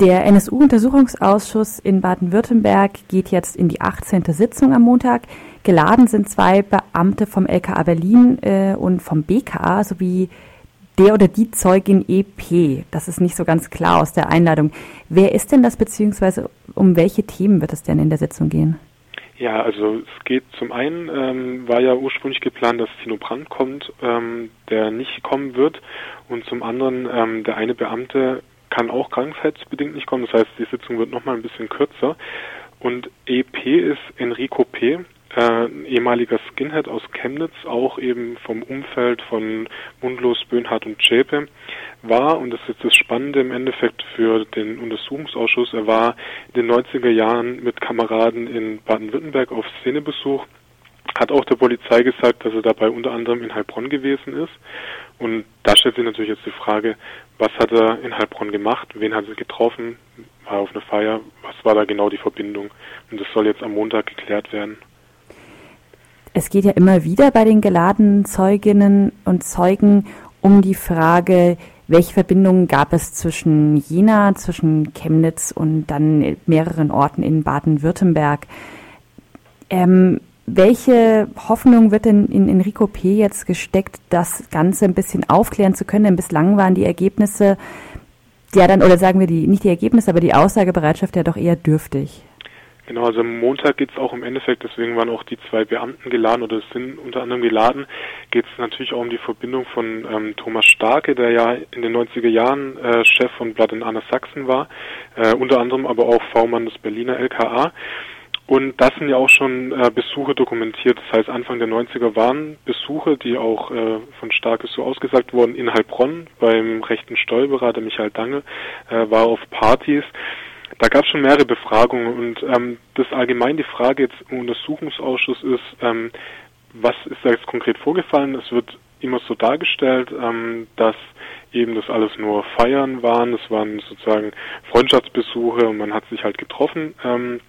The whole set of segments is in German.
Der NSU-Untersuchungsausschuss in Baden-Württemberg geht jetzt in die 18. Sitzung am Montag. Geladen sind zwei Beamte vom LKA Berlin äh, und vom BKA sowie der oder die Zeugin EP. Das ist nicht so ganz klar aus der Einladung. Wer ist denn das, beziehungsweise um welche Themen wird es denn in der Sitzung gehen? Ja, also es geht zum einen, ähm, war ja ursprünglich geplant, dass Tino Brandt kommt, ähm, der nicht kommen wird. Und zum anderen, ähm, der eine Beamte kann auch krankheitsbedingt nicht kommen. Das heißt, die Sitzung wird nochmal ein bisschen kürzer. Und EP ist Enrico P., äh, ehemaliger Skinhead aus Chemnitz, auch eben vom Umfeld von Mundlos, Böhnhardt und Zschäpe, war, und das ist jetzt das Spannende im Endeffekt für den Untersuchungsausschuss, er war in den 90er Jahren mit Kameraden in Baden-Württemberg auf Szenebesuch, hat auch der Polizei gesagt, dass er dabei unter anderem in Heilbronn gewesen ist. Und da stellt sich natürlich jetzt die Frage, was hat er in Heilbronn gemacht, wen hat er getroffen, war er auf einer Feier, was war da genau die Verbindung? Und das soll jetzt am Montag geklärt werden. Es geht ja immer wieder bei den geladenen Zeuginnen und Zeugen um die Frage, welche Verbindungen gab es zwischen Jena, zwischen Chemnitz und dann mehreren Orten in Baden-Württemberg? Ähm, welche Hoffnung wird denn in Enrico P. jetzt gesteckt, das Ganze ein bisschen aufklären zu können? Denn bislang waren die Ergebnisse, ja dann, oder sagen wir die, nicht die Ergebnisse, aber die Aussagebereitschaft ja doch eher dürftig. Genau, also am Montag geht es auch im Endeffekt, deswegen waren auch die zwei Beamten geladen oder sind unter anderem geladen, geht es natürlich auch um die Verbindung von ähm, Thomas Starke, der ja in den 90er Jahren äh, Chef von Blood in Anna Sachsen war, äh, unter anderem aber auch V-Mann des Berliner LKA. Und das sind ja auch schon äh, Besuche dokumentiert. Das heißt, Anfang der 90er waren Besuche, die auch äh, von Starkes so ausgesagt wurden, in Heilbronn beim rechten Steuerberater Michael Dange, äh, war auf Partys. Da gab es schon mehrere Befragungen und ähm, das allgemein die Frage jetzt im Untersuchungsausschuss ist, ähm, was ist da jetzt konkret vorgefallen? Es wird immer so dargestellt, ähm, dass eben das alles nur Feiern waren, es waren sozusagen Freundschaftsbesuche und man hat sich halt getroffen. Ähm,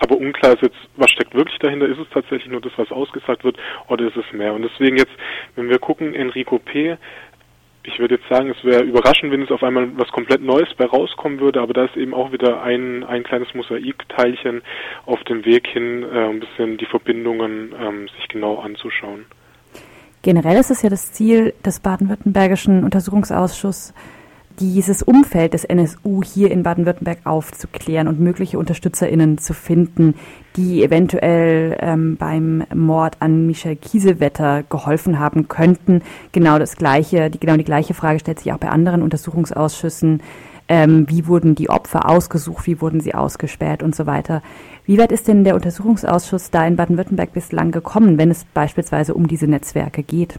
aber unklar ist jetzt, was steckt wirklich dahinter? Ist es tatsächlich nur das, was ausgesagt wird, oder ist es mehr? Und deswegen jetzt, wenn wir gucken, Enrico P., ich würde jetzt sagen, es wäre überraschend, wenn es auf einmal was komplett Neues bei rauskommen würde, aber da ist eben auch wieder ein, ein kleines Mosaikteilchen auf dem Weg hin, äh, ein bisschen die Verbindungen ähm, sich genau anzuschauen. Generell ist es ja das Ziel des baden-württembergischen Untersuchungsausschusses, dieses Umfeld des NSU hier in Baden-Württemberg aufzuklären und mögliche UnterstützerInnen zu finden, die eventuell ähm, beim Mord an Michel Kiesewetter geholfen haben könnten. Genau das gleiche, die, genau die gleiche Frage stellt sich auch bei anderen Untersuchungsausschüssen. Ähm, wie wurden die Opfer ausgesucht, wie wurden sie ausgespäht und so weiter. Wie weit ist denn der Untersuchungsausschuss da in Baden-Württemberg bislang gekommen, wenn es beispielsweise um diese Netzwerke geht?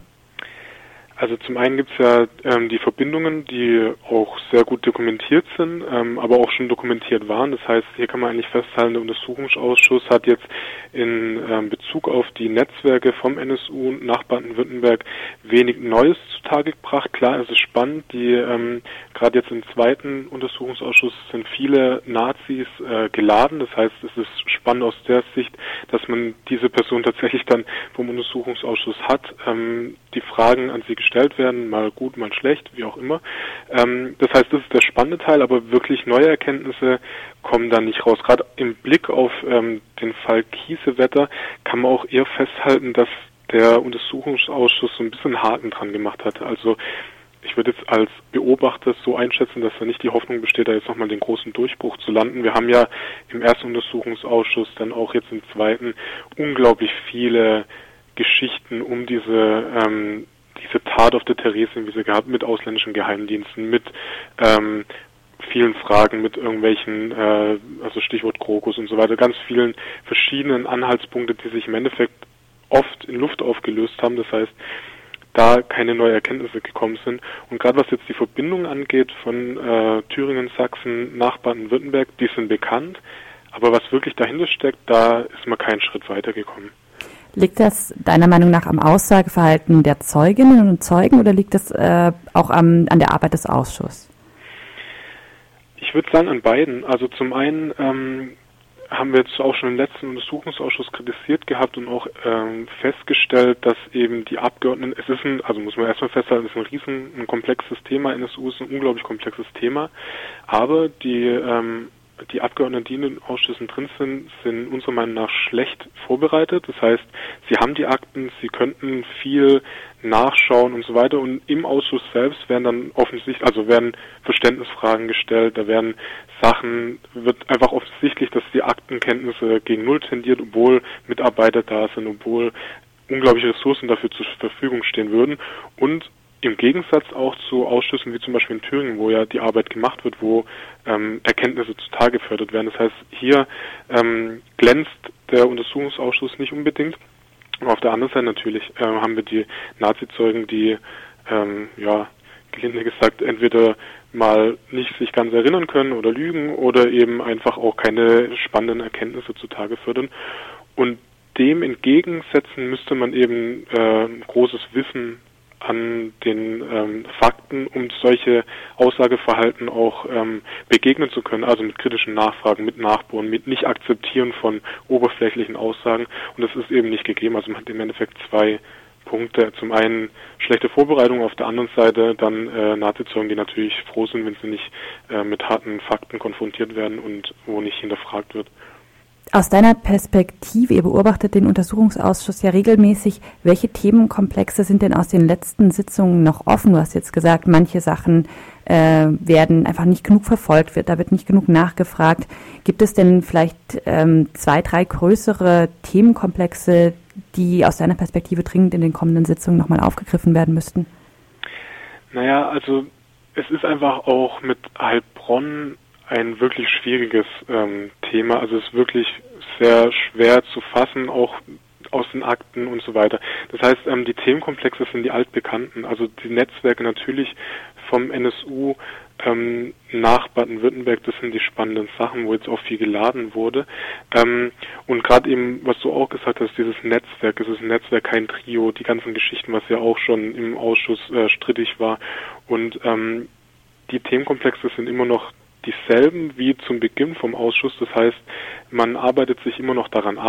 Also zum einen gibt es ja ähm, die Verbindungen, die auch sehr gut dokumentiert sind, ähm, aber auch schon dokumentiert waren. Das heißt, hier kann man eigentlich festhalten, der Untersuchungsausschuss hat jetzt in ähm, Bezug auf die Netzwerke vom NSU nach Baden-Württemberg wenig Neues zutage gebracht. Klar, es ist spannend. Die ähm, gerade jetzt im zweiten Untersuchungsausschuss sind viele Nazis äh, geladen. Das heißt, es ist spannend aus der Sicht, dass man diese Person tatsächlich dann vom Untersuchungsausschuss hat. Ähm, die Fragen an sie gestellt werden, mal gut, mal schlecht, wie auch immer. Ähm, das heißt, das ist der spannende Teil, aber wirklich neue Erkenntnisse kommen da nicht raus. Gerade im Blick auf ähm, den Fall Kiesewetter kann man auch eher festhalten, dass der Untersuchungsausschuss so ein bisschen Haken dran gemacht hat. Also ich würde jetzt als Beobachter so einschätzen, dass da nicht die Hoffnung besteht, da jetzt nochmal den großen Durchbruch zu landen. Wir haben ja im ersten Untersuchungsausschuss, dann auch jetzt im zweiten, unglaublich viele Geschichten um diese ähm, diese Tat auf der Theresienwiese gehabt mit ausländischen Geheimdiensten, mit ähm, vielen Fragen, mit irgendwelchen, äh, also Stichwort Krokus und so weiter, ganz vielen verschiedenen Anhaltspunkte, die sich im Endeffekt oft in Luft aufgelöst haben. Das heißt, da keine neuen Erkenntnisse gekommen sind. Und gerade was jetzt die Verbindung angeht von äh, Thüringen, Sachsen nach Baden-Württemberg, die sind bekannt. Aber was wirklich dahinter steckt, da ist man keinen Schritt weitergekommen. Liegt das deiner Meinung nach am Aussageverhalten der Zeuginnen und Zeugen oder liegt das äh, auch am, an der Arbeit des Ausschusses? Ich würde sagen an beiden. Also zum einen ähm, haben wir jetzt auch schon im letzten Untersuchungsausschuss kritisiert gehabt und auch ähm, festgestellt, dass eben die Abgeordneten, es ist ein, also muss man erstmal festhalten, es ist ein riesen, ein komplexes Thema, NSU ist ein unglaublich komplexes Thema, aber die ähm, die Abgeordneten, die in den Ausschüssen drin sind, sind unserer Meinung nach schlecht vorbereitet. Das heißt, sie haben die Akten, sie könnten viel nachschauen und so weiter. Und im Ausschuss selbst werden dann offensichtlich, also werden Verständnisfragen gestellt, da werden Sachen, wird einfach offensichtlich, dass die Aktenkenntnisse gegen Null tendiert, obwohl Mitarbeiter da sind, obwohl unglaubliche Ressourcen dafür zur Verfügung stehen würden. Und im Gegensatz auch zu Ausschüssen wie zum Beispiel in Thüringen, wo ja die Arbeit gemacht wird, wo ähm, Erkenntnisse zutage gefördert werden. Das heißt, hier ähm, glänzt der Untersuchungsausschuss nicht unbedingt. Und auf der anderen Seite natürlich äh, haben wir die Nazizeugen, die ähm, ja gelinde gesagt entweder mal nicht sich ganz erinnern können oder lügen oder eben einfach auch keine spannenden Erkenntnisse zutage fördern. Und dem entgegensetzen müsste man eben äh, großes Wissen an den ähm, Fakten, um solche Aussageverhalten auch ähm, begegnen zu können, also mit kritischen Nachfragen, mit Nachbohren, mit nicht akzeptieren von oberflächlichen Aussagen. Und das ist eben nicht gegeben. Also man hat im Endeffekt zwei Punkte. Zum einen schlechte Vorbereitung, auf der anderen Seite dann äh, Nazizeugen, die natürlich froh sind, wenn sie nicht äh, mit harten Fakten konfrontiert werden und wo nicht hinterfragt wird. Aus deiner Perspektive, ihr beobachtet den Untersuchungsausschuss ja regelmäßig. Welche Themenkomplexe sind denn aus den letzten Sitzungen noch offen? Du hast jetzt gesagt, manche Sachen äh, werden einfach nicht genug verfolgt, wird, da wird nicht genug nachgefragt. Gibt es denn vielleicht ähm, zwei, drei größere Themenkomplexe, die aus deiner Perspektive dringend in den kommenden Sitzungen nochmal aufgegriffen werden müssten? Naja, also es ist einfach auch mit Heilbronn ein wirklich schwieriges ähm, Thema. Also es ist wirklich sehr schwer zu fassen, auch aus den Akten und so weiter. Das heißt, ähm, die Themenkomplexe sind die altbekannten. Also die Netzwerke natürlich vom NSU ähm, nach Baden-Württemberg, das sind die spannenden Sachen, wo jetzt auch viel geladen wurde. Ähm, und gerade eben, was du auch gesagt hast, dieses Netzwerk, es ist ein Netzwerk, kein Trio, die ganzen Geschichten, was ja auch schon im Ausschuss äh, strittig war. Und ähm, die Themenkomplexe sind immer noch dieselben wie zum Beginn vom Ausschuss. Das heißt, man arbeitet sich immer noch daran ab.